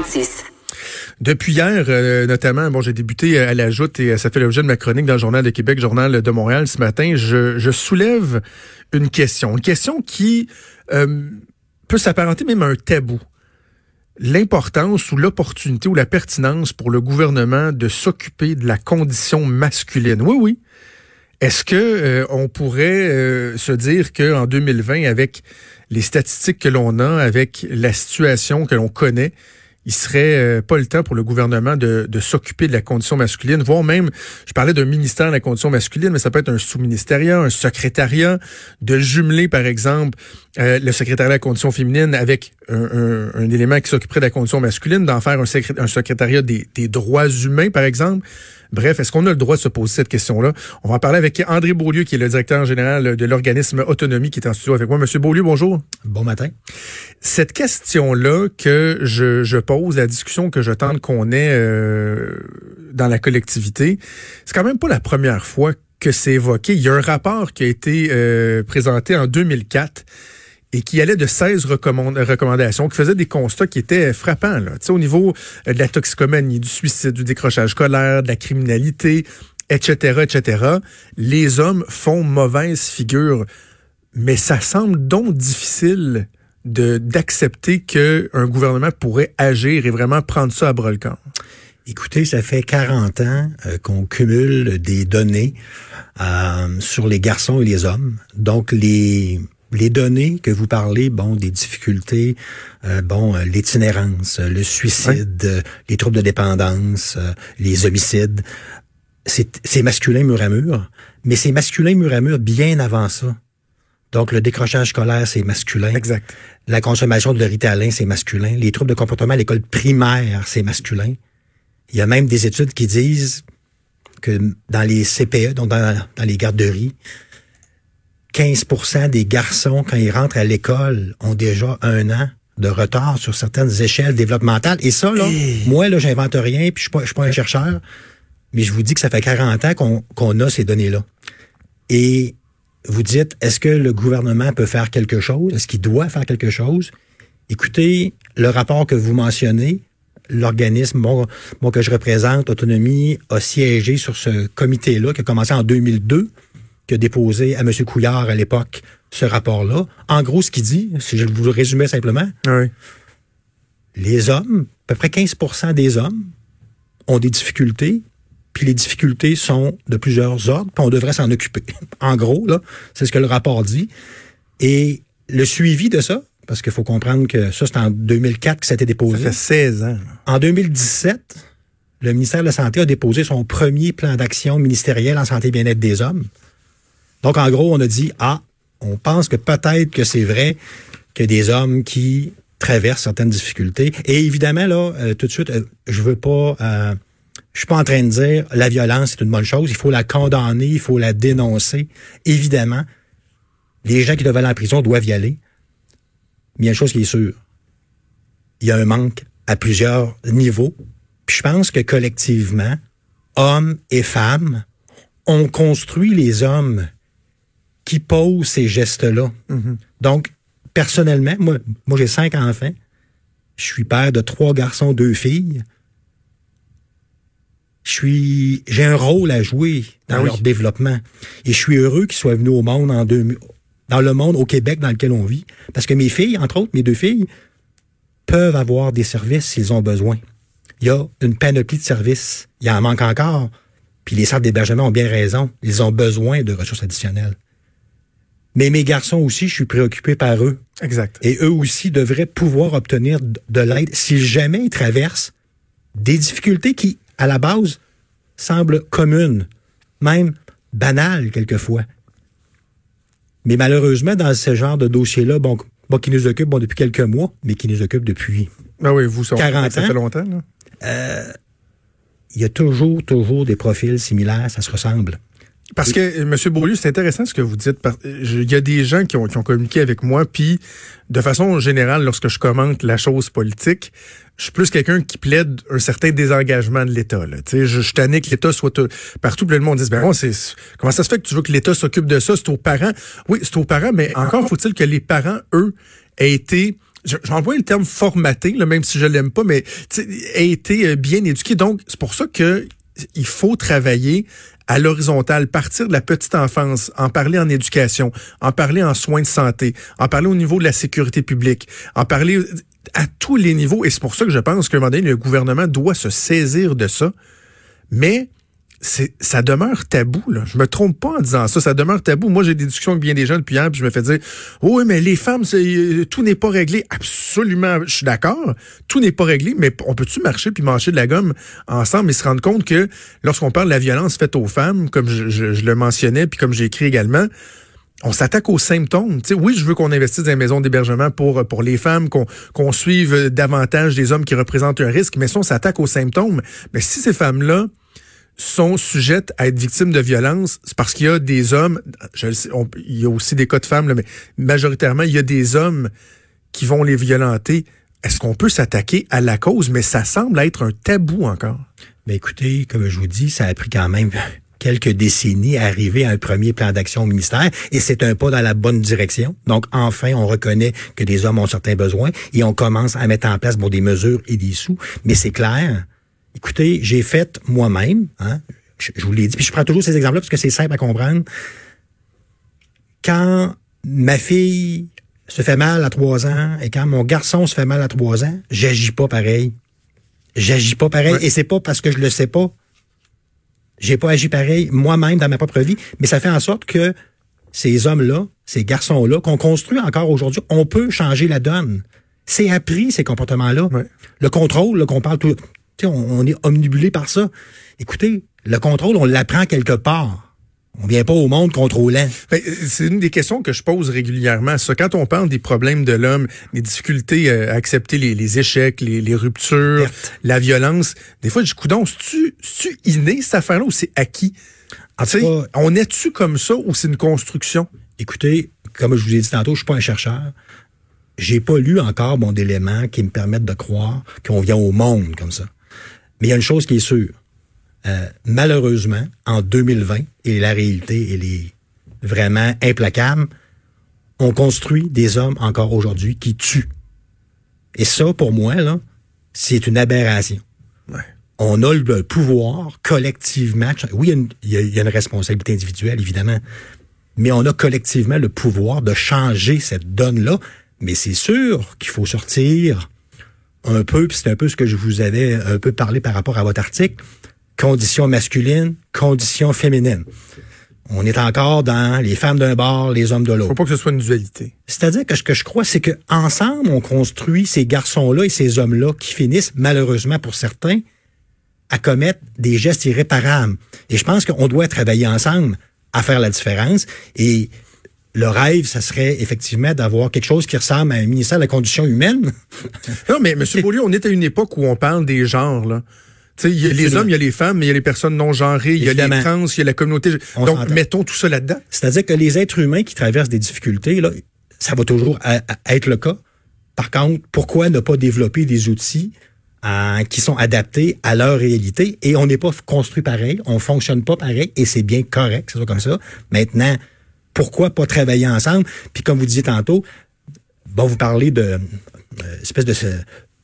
1336. Depuis hier, euh, notamment, bon, j'ai débuté à la joute et ça fait l'objet de ma chronique dans le Journal de Québec, Journal de Montréal ce matin. Je, soulève une question, une question qui euh, peut s'apparenter même à un tabou. L'importance ou l'opportunité ou la pertinence pour le gouvernement de s'occuper de la condition masculine. Oui, oui. Est-ce que euh, on pourrait euh, se dire que en 2020, avec les statistiques que l'on a, avec la situation que l'on connaît, il serait euh, pas le temps pour le gouvernement de, de s'occuper de la condition masculine, voire même, je parlais d'un ministère de la condition masculine, mais ça peut être un sous-ministériat, un secrétariat, de jumeler, par exemple, euh, le secrétariat de la condition féminine avec un, élément qui s'occuperait de la condition masculine, d'en faire un, un secrétariat des, des droits humains, par exemple. Bref, est-ce qu'on a le droit de se poser cette question-là? On va en parler avec André Beaulieu, qui est le directeur général de l'organisme Autonomie, qui est en studio avec moi. Monsieur Beaulieu, bonjour. Bon matin. Cette question-là que je, je, pose, la discussion que je tente qu'on ait euh, dans la collectivité, c'est quand même pas la première fois que c'est évoqué. Il y a un rapport qui a été euh, présenté en 2004 et qui allait de 16 recommandations, qui faisait des constats qui étaient frappants, là, au niveau euh, de la toxicomanie, du suicide, du décrochage scolaire, de la criminalité, etc., etc. Les hommes font mauvaise figure, mais ça semble donc difficile d'accepter qu'un gouvernement pourrait agir et vraiment prendre ça à bras le corps. Écoutez, ça fait 40 ans euh, qu'on cumule des données euh, sur les garçons et les hommes. Donc, les les données que vous parlez, bon, des difficultés, euh, bon, euh, l'itinérance, le suicide, euh, les troubles de dépendance, les homicides, c'est masculin mur à mur, mais c'est masculin mur à mur bien avant ça. Donc, le décrochage scolaire, c'est masculin. Exact. La consommation de ritalin, c'est masculin. Les troubles de comportement à l'école primaire, c'est masculin. Il y a même des études qui disent que dans les CPE, donc dans, dans les garderies, 15% des garçons, quand ils rentrent à l'école, ont déjà un an de retard sur certaines échelles développementales. Et ça, là, moi, là, j'invente rien, puis je suis pas, suis pas un chercheur, mais je vous dis que ça fait 40 ans qu'on a ces données-là. Et vous dites, est-ce que le gouvernement peut faire quelque chose? Est-ce qu'il doit faire quelque chose? Écoutez, le rapport que vous mentionnez, l'organisme bon, que je représente, Autonomie, a siégé sur ce comité-là qui a commencé en 2002 qui a déposé à M. Couillard à l'époque ce rapport-là. En gros, ce qu'il dit, si je vous le résumais simplement, les hommes, à peu près 15% des hommes, ont des difficultés, puis les difficultés sont de plusieurs ordres, puis on devrait s'en occuper. en gros, là, c'est ce que le rapport dit. Et le suivi de ça, parce qu'il faut comprendre que ça, c'est en 2004 que ça a été déposé. Ça fait 16 ans. En 2017, le ministère de la Santé a déposé son premier plan d'action ministériel en santé et bien-être des hommes. Donc, en gros, on a dit, ah, on pense que peut-être que c'est vrai que des hommes qui traversent certaines difficultés. Et évidemment, là, euh, tout de suite, euh, je veux pas... Euh, je suis pas en train de dire la violence c'est une bonne chose, il faut la condamner, il faut la dénoncer. Évidemment, les gens qui doivent aller en prison doivent y aller. Mais il y a une chose qui est sûre. Il y a un manque à plusieurs niveaux. Puis je pense que collectivement, hommes et femmes, ont construit les hommes qui pose ces gestes-là. Mm-hmm. Donc, personnellement, moi, moi j'ai cinq enfants. Je suis père de trois garçons, deux filles. Je suis, j'ai un rôle à jouer dans ah leur développement. Et je suis heureux qu'ils soient venus au monde en deux, dans le monde, au Québec dans lequel on vit. Parce que mes filles, entre autres, mes deux filles, peuvent avoir des services s'ils ont besoin. Il y a une panoplie de services. Il y en manque encore. Puis les centres d'hébergement ont bien raison. Ils ont besoin de ressources additionnelles. Mais mes garçons aussi, je suis préoccupé par eux. Exact. Et eux aussi devraient pouvoir obtenir de l'aide si jamais ils traversent des difficultés qui, à la base, semblent communes, même banales quelquefois. Mais malheureusement, dans ce genre de dossier-là, bon, bon, qui nous occupe bon, depuis quelques mois, mais qui nous occupe depuis ah oui, vous, 40 ans. Ça fait longtemps? Euh, il y a toujours, toujours des profils similaires, ça se ressemble. Parce que, M. Beaulieu, c'est intéressant ce que vous dites. Il y a des gens qui ont, communiqué avec moi, puis de façon générale, lorsque je commente la chose politique, je suis plus quelqu'un qui plaide un certain désengagement de l'État. Je, je suis tanné que l'État soit partout. Puis le monde dit, ben, c'est, comment ça se fait que tu veux que l'État s'occupe de ça? C'est aux parents. Oui, c'est aux parents, mais encore faut-il que les parents, eux, aient été j'emploie le terme formaté, là, même si je l'aime pas, mais a été euh, bien éduqué. Donc, c'est pour ça que il faut travailler à l'horizontale, partir de la petite enfance, en parler en éducation, en parler en soins de santé, en parler au niveau de la sécurité publique, en parler à tous les niveaux. Et c'est pour ça que je pense qu'à un moment donné, le gouvernement doit se saisir de ça. Mais ça demeure tabou là. Je me trompe pas en disant ça, ça demeure tabou. Moi j'ai des discussions avec bien des gens depuis hier, puis je me fais dire "Oui, mais les femmes euh, tout n'est pas réglé." Absolument, je suis d'accord. Tout n'est pas réglé, mais on peut-tu marcher puis manger de la gomme ensemble et se rendre compte que lorsqu'on parle de la violence faite aux femmes, comme je, le mentionnais puis comme j'ai écrit également, on s'attaque aux symptômes. oui, je veux qu'on investisse dans les maisons d'hébergement pour pour les femmes, qu'on qu'on suive davantage des hommes qui représentent un risque, mais si on s'attaque aux symptômes, mais si ces femmes-là sont sujettes à être victimes de violence, c'est parce qu'il y a des hommes, il y a aussi des cas de femmes, mais majoritairement, il y a des hommes qui vont les violenter. Est-ce qu'on peut s'attaquer à la cause? Mais ça semble être un tabou encore. Mais écoutez, comme je vous dis, ça a pris quand même quelques décennies à arriver à un premier plan d'action au ministère et c'est un pas dans la bonne direction. Donc enfin, on reconnaît que des hommes ont certains besoins et on commence à mettre en place bon, des mesures et des sous. Mais c'est clair, Écoutez, j'ai fait moi-même, hein, je, vous l'ai dit, puis je prends toujours ces exemples-là parce que c'est simple à comprendre. Quand ma fille se fait mal à trois ans et quand mon garçon se fait mal à trois ans, j'agis pas pareil. J'agis pas pareil et c'est pas parce que je le sais pas. J'ai pas agi pareil moi-même dans ma propre vie, mais ça fait en sorte que ces hommes-là, ces garçons-là, qu'on construit encore aujourd'hui, on peut changer la donne. C'est appris, ces comportements-là. Le contrôle, qu'on parle tout, on, est omnibulé par ça. Écoutez, le contrôle, on l'apprend quelque part. On vient pas au monde contrôlant. Ben, c'est une des questions que je pose régulièrement. Ça, quand on parle des problèmes de l'homme, des difficultés à accepter les, échecs, les, ruptures, la violence, des fois, je dis, coudon, c'est-tu inné cette affaire-là ou c'est acquis? on est-tu comme ça ou c'est une construction? Écoutez, comme je vous ai dit tantôt, je suis pas un chercheur. J'ai pas lu encore bon d'éléments qui me permettent de croire qu'on vient au monde comme ça. Mais il y a une chose qui est sûre. Euh, malheureusement, en 2020, et la réalité, elle est vraiment implacable, on construit des hommes encore aujourd'hui qui tuent. Et ça, pour moi, là, c'est une aberration. On a le pouvoir collectivement. Oui, il y, a une, il y, a une responsabilité individuelle, évidemment, mais on a collectivement le pouvoir de changer cette donne-là. Mais c'est sûr qu'il faut sortir un peu, puis c'est un peu ce que je vous avais un peu parlé par rapport à votre article, conditions masculines, conditions féminines. On est encore dans les femmes d'un bord, les hommes de l'autre. Faut pas que ce soit une dualité. C'est-à-dire que ce que je crois, c'est que ensemble, on construit ces garçons-là et ces hommes-là qui finissent, malheureusement pour certains, à commettre des gestes irréparables. Et je pense qu'on doit travailler ensemble à faire la différence. Et le rêve, ça serait effectivement d'avoir quelque chose qui ressemble à un ministère de la condition humaine. non, mais M. Beaulieu, on est à une époque où on parle des genres, là. Il y a les hommes, il y a les femmes, mais il y a les personnes non genrées, il y a les trans, il y a la communauté. Donc, mettons tout ça là-dedans. C'est-à-dire que les êtres humains qui traversent des difficultés, là, ça va toujours être le cas. Par contre, pourquoi ne pas développer des outils euh, qui sont adaptés à leur réalité? Et on n'est pas construit pareil, on fonctionne pas pareil et c'est bien correct, c'est comme ça. Maintenant, pourquoi pas travailler ensemble? Puis comme vous disiez tantôt, bon, vous parlez de euh, espèce de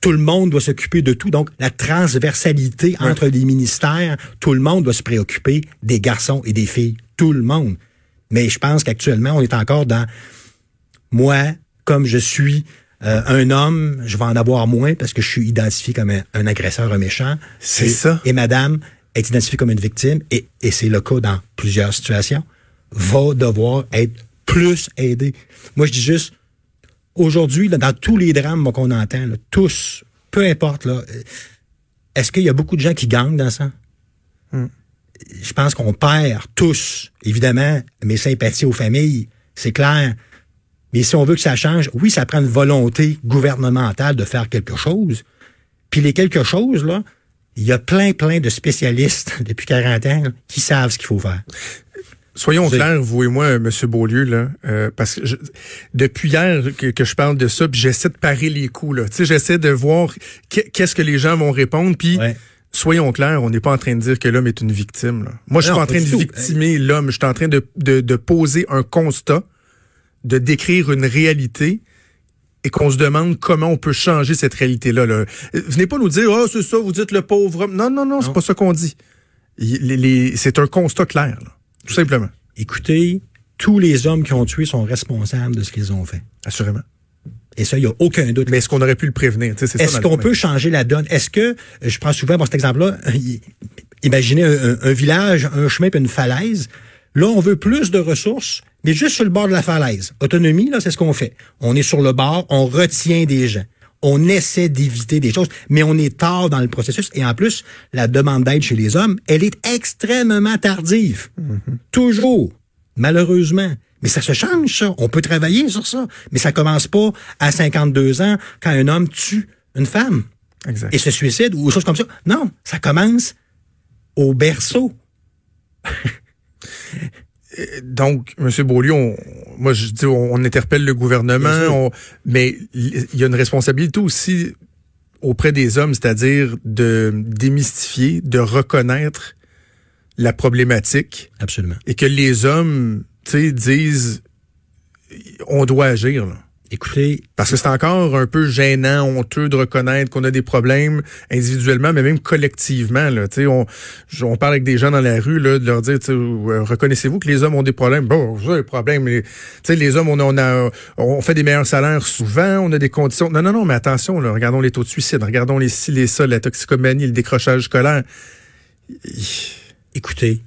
tout le monde doit s'occuper de tout. Donc, la transversalité entre les ministères, tout le monde doit se préoccuper des garçons et des filles. Tout le monde. Mais je pense qu'actuellement, on est encore dans moi, comme je suis euh, un homme, je vais en avoir moins parce que je suis identifié comme un, agresseur, un méchant. C'est ça. Et madame est identifiée comme une victime, et, et c'est le cas dans plusieurs situations va devoir être plus aidé. Moi, je dis juste, aujourd'hui, dans tous les drames qu'on entend, tous, peu importe, là, est-ce qu'il y a beaucoup de gens qui gagnent dans ça? Hmm. Je pense qu'on perd tous, évidemment, mes sympathies aux familles, c'est clair. Mais si on veut que ça change, oui, ça prend une volonté gouvernementale de faire quelque chose. Puis les quelque chose, là, il y a plein, plein de spécialistes depuis 40 ans qui savent ce qu'il faut faire. Soyons clairs, vous et moi, M. Beaulieu, là, euh, parce que depuis hier que, je parle de ça, j'essaie de parer les coups. Là. J'essaie de voir qu'est-ce que les gens vont répondre, puis soyons clairs, on n'est pas en train de dire que l'homme est une victime. Là. Moi, je suis pas en train de victimer l'homme, je suis en train de, de, de poser un constat, de décrire une réalité et qu'on se demande comment on peut changer cette réalité-là. Là. Venez pas nous dire, ah, oh, c'est ça, vous dites le pauvre homme. Non, non, non, c'est pas ça qu'on dit. c'est un constat clair, là, tout simplement. Écoutez, tous les hommes qui ont tué sont responsables de ce qu'ils ont fait. Assurément. Et ça, il n'y a aucun doute. Mais est-ce qu'on aurait pu le prévenir? Est-ce qu'on peut changer la donne? Est-ce que, je prends souvent bon, cet exemple-là, imaginez un, village, un chemin et une falaise. Là, on veut plus de ressources, mais juste sur le bord de la falaise. Autonomie, là, c'est ce qu'on fait. On est sur le bord, on retient des gens. On essaie d'éviter des choses, mais on est tard dans le processus. Et en plus, la demande d'aide chez les hommes, elle est extrêmement tardive. Mm-hmm. Toujours. Malheureusement. Mais ça se change, ça. On peut travailler sur ça. Mais ça commence pas à 52 ans quand un homme tue une femme. Exact. Et se suicide ou des choses comme ça. Non, ça commence au berceau. Donc, M. Beaulieu, on, moi je dis, on, interpelle le gouvernement, mais il y a une responsabilité aussi auprès des hommes, c'est-à-dire de démystifier, de reconnaître la problématique. Absolument. Et que les hommes, tu sais, disent, on doit agir. Là. Écoutez, parce que c'est encore un peu gênant, honteux de reconnaître qu'on a des problèmes individuellement, mais même collectivement. Là, on, on parle avec des gens dans la rue, là, de leur dire, euh, reconnaissez-vous que les hommes ont des problèmes? Bon, j'ai des problèmes, mais les hommes, on, a, on fait des meilleurs salaires souvent, on a des conditions. Non, non, non, mais attention, là, regardons les taux de suicide, regardons les ci, les ça, la toxicomanie, le décrochage scolaire. Écoutez,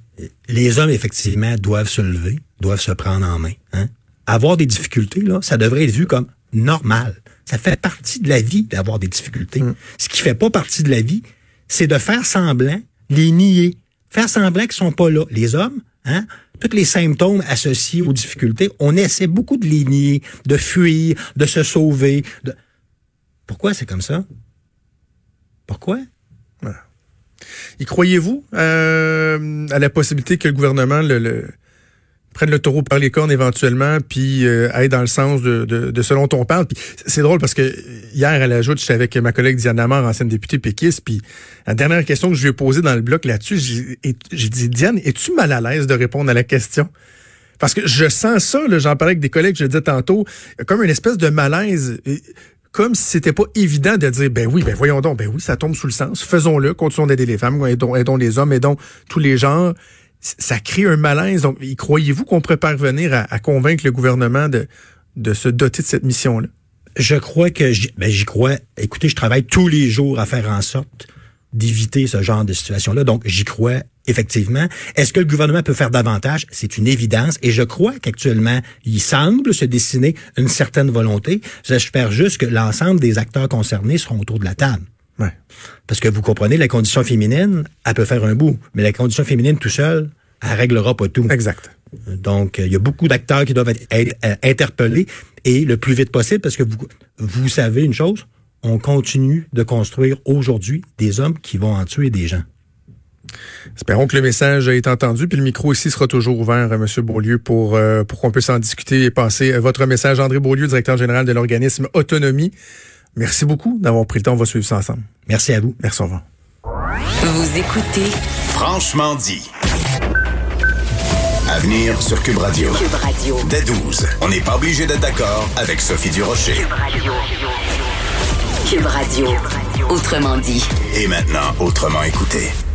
les hommes, effectivement, doivent se lever, doivent se prendre en main. Hein? Avoir des difficultés, là, ça devrait être vu comme normal. Ça fait partie de la vie d'avoir des difficultés. Mm. Ce qui fait pas partie de la vie, c'est de faire semblant, les nier, faire semblant qu'ils sont pas là. Les hommes, hein, tous les symptômes associés aux difficultés, on essaie beaucoup de les nier, de fuir, de se sauver. De... Pourquoi c'est comme ça? Pourquoi? Y croyez-vous euh, à la possibilité que le gouvernement le prennent le taureau par les cornes éventuellement, puis euh, dans le sens de, ce dont on parle. Puis c'est drôle parce que hier, à la joute, j'étais avec ma collègue Diane Lamar, ancienne députée péquiste, puis la dernière question que je lui ai posée dans le bloc là-dessus, j'ai dit, Diane, es-tu mal à l'aise de répondre à la question? Parce que je sens ça, j'en parlais avec des collègues, je le disais tantôt, comme une espèce de malaise comme si c'était pas évident de dire ben oui, ben voyons donc, ben oui, ça tombe sous le sens, faisons-le, continuons d'aider les femmes, aidons, aidons les hommes, aidons tous les genres ça crée un malaise. Donc, croyez-vous qu'on pourrait parvenir à, convaincre le gouvernement de, se doter de cette mission-là? Je crois que ben, j'y crois. Écoutez, je travaille tous les jours à faire en sorte d'éviter ce genre de situation-là. Donc, j'y crois effectivement. Est-ce que le gouvernement peut faire davantage? C'est une évidence. Et je crois qu'actuellement, il semble se dessiner une certaine volonté. J'espère juste que l'ensemble des acteurs concernés seront autour de la table. Ouais. Parce que vous comprenez, la condition féminine, elle peut faire un bout, mais la condition féminine tout seul, elle réglera pas tout. Exact. Donc, il y a beaucoup d'acteurs qui doivent être, euh, interpellés et le plus vite possible parce que vous, vous savez une chose, on continue de construire aujourd'hui des hommes qui vont en tuer des gens. Espérons que le message été entendu, puis le micro ici sera toujours ouvert, M. Beaulieu, pour, euh, pour qu'on puisse en discuter et passer votre message. André Beaulieu, directeur général de l'organisme Autonomie. Merci beaucoup d'avoir pris le temps. On va suivre ça ensemble. Merci à vous. Merci, au revoir. Vous écoutez Franchement dit. À venir sur Cube Radio. Cube Radio. Dès 12. On n'est pas obligé d'être d'accord avec Sophie Durocher. Cube Radio. Cube Radio. Autrement dit. Et maintenant, autrement écouté.